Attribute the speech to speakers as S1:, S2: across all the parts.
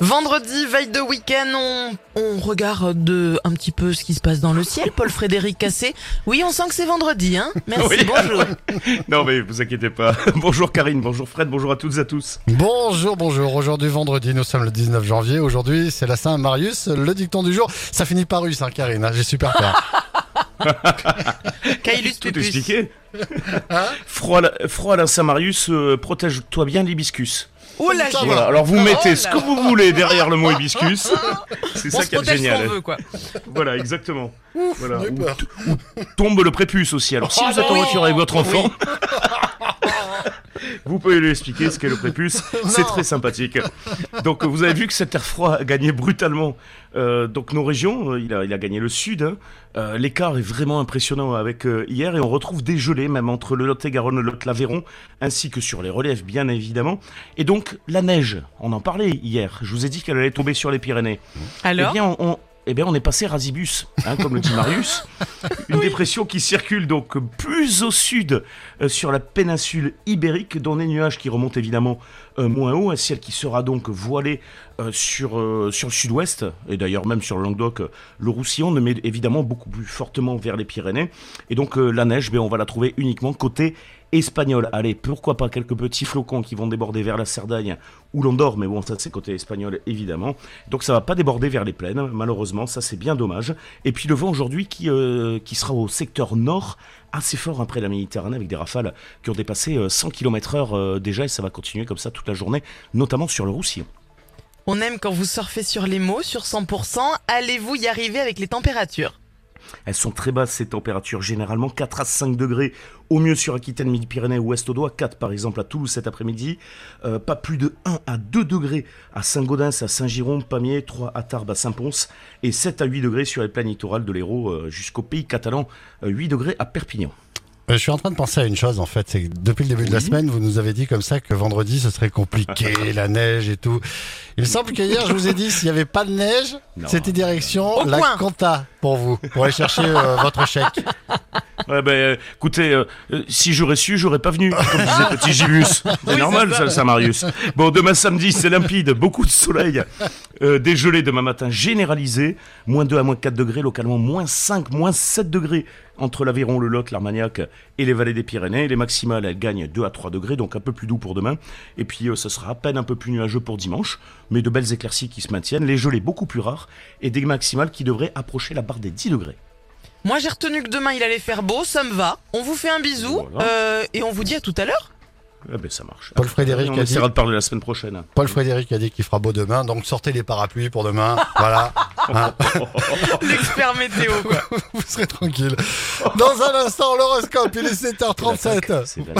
S1: Vendredi, veille de week-end, on, on regarde un petit peu ce qui se passe dans le ciel. Paul-Frédéric Cassé. Oui, on sent que c'est vendredi, hein Merci,
S2: Oui.
S1: bonjour.
S2: Non mais vous inquiétez pas. bonjour Karine, bonjour Fred, bonjour à toutes et à tous.
S3: Bonjour, bonjour. Aujourd'hui, vendredi, nous sommes le 19 janvier. Aujourd'hui, c'est la Saint-Marius. Le dicton du jour, ça finit par russe, hein, Karine. hein, J'ai super peur.
S1: Kailus
S2: Tout expliqué. froid, à la- froid à la Saint-Marius, euh, protège-toi bien l'hibiscus.
S1: Oh là.
S2: Voilà, alors vous
S1: Oh
S2: mettez
S1: là
S2: ce que vous voulez derrière le mot hibiscus. C'est ça qui est génial.
S1: qu'on veut, quoi.
S2: Voilà, exactement. Voilà. tombe le prépuce aussi. Alors si
S1: Oh,
S2: vous êtes en voiture avec votre enfant, vous pouvez lui expliquer ce qu'est le prépuce. C'est très sympathique. Donc vous avez vu que cet air froid a gagné brutalement euh, donc nos régions. Euh, Il a, il a gagné le sud. hein. Euh, L'écart est vraiment impressionnant avec euh, hier et on retrouve des gelées même entre le Lot-et-Garonne, le Lot-l'Aveyron, ainsi que sur les reliefs bien évidemment. Et donc la neige, on en parlait hier. Je vous ai dit qu'elle allait tomber sur les Pyrénées.
S1: Alors
S2: Eh bien, on, on- eh bien, on est passé Rasibus, hein, comme le dit Marius. Une dépression qui circule donc plus au sud euh, sur la péninsule ibérique, dans des nuages qui remontent évidemment euh, moins haut, un ciel qui sera donc voilé euh, sur, sur le sud-ouest, et d'ailleurs même sur le Languedoc, le Roussillon, mais évidemment beaucoup plus fortement vers les Pyrénées. Et donc la neige, ben, on va la trouver uniquement côté espagnol. Allez, pourquoi pas quelques petits flocons qui vont déborder vers la Cerdagne où l'on dort, mais bon, ça c'est côté espagnol évidemment. Donc ça va pas déborder vers les plaines, malheureusement, ça c'est bien dommage. Et puis le vent aujourd'hui qui, qui sera au secteur nord, assez fort après la Méditerranée, avec des rafales qui ont dépassé euh, 100 km/h euh, déjà, et ça va continuer comme ça toute la journée, notamment sur le Roussillon.
S1: On aime quand vous surfez sur les mots, sur 100%. Allez-vous y arriver avec les températures?
S2: Elles sont très basses ces températures, généralement 4 à 5 degrés, au mieux sur Aquitaine, Midi-Pyrénées, Ouest Audois, 4 par exemple à Toulouse cet après-midi, Euh, pas plus de 1 à 2 degrés à Saint-Gaudens, à Saint-Giron, Pamiers, 3 à Tarbes, à Saint-Pons, et 7 à 8 degrés sur les plaines littorales de l'Hérault euh, jusqu'au pays catalan, euh, 8 degrés à Perpignan.
S3: Euh, Je suis en train de penser à une chose, en fait. C'est que depuis le début de la semaine, vous nous avez dit comme ça que vendredi, ce serait compliqué, la neige et tout. Il me semble que hier, je vous ai dit, s'il n'y avait pas de neige, c'était direction
S1: Au
S3: la
S1: coin.
S3: compta pour vous, pour aller chercher euh, votre chèque.
S2: Ouais, ben, euh, écoutez, euh, euh, si j'aurais su, j'aurais pas venu, comme disait Petit Gibus. C'est
S1: Oui,
S2: normal, ça,
S1: ça.
S2: ça, Marius. Bon, demain samedi, c'est limpide, beaucoup de soleil, euh, des gelées demain matin généralisées, moins 2 à moins 4 degrés, localement moins 5, moins 7 degrés entre l'Aveyron, le Lot, l'Armagnac et les vallées des Pyrénées. Les maximales, elles gagnent 2 à 3 degrés, donc un peu plus doux pour demain. Et puis, euh, ce sera à peine un peu plus nuageux pour dimanche, mais de belles éclaircies qui se maintiennent, les gelées beaucoup plus rares et des maximales qui devraient approcher la barre des 10 degrés.
S1: Moi, j'ai retenu que demain, il allait faire beau, ça me va. On vous fait un bisou
S2: Voilà.
S1: euh, et on vous dit à tout à l'heure.
S2: Eh ben, ça marche.
S3: Paul Frédéric
S2: on
S3: a dit-
S2: essaiera de parler la semaine prochaine.
S3: Paul Frédéric a dit qu'il fera beau demain, donc sortez les parapluies pour demain. Voilà. Hein,
S1: L'expert météo, quoi.
S3: vous serez tranquille. Dans un instant, l'horoscope, il est 7h37.
S2: C'est la-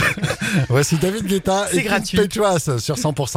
S3: Voici David Guetta
S1: C'est
S3: et
S1: gratuit.
S3: Pete Petras sur 100%.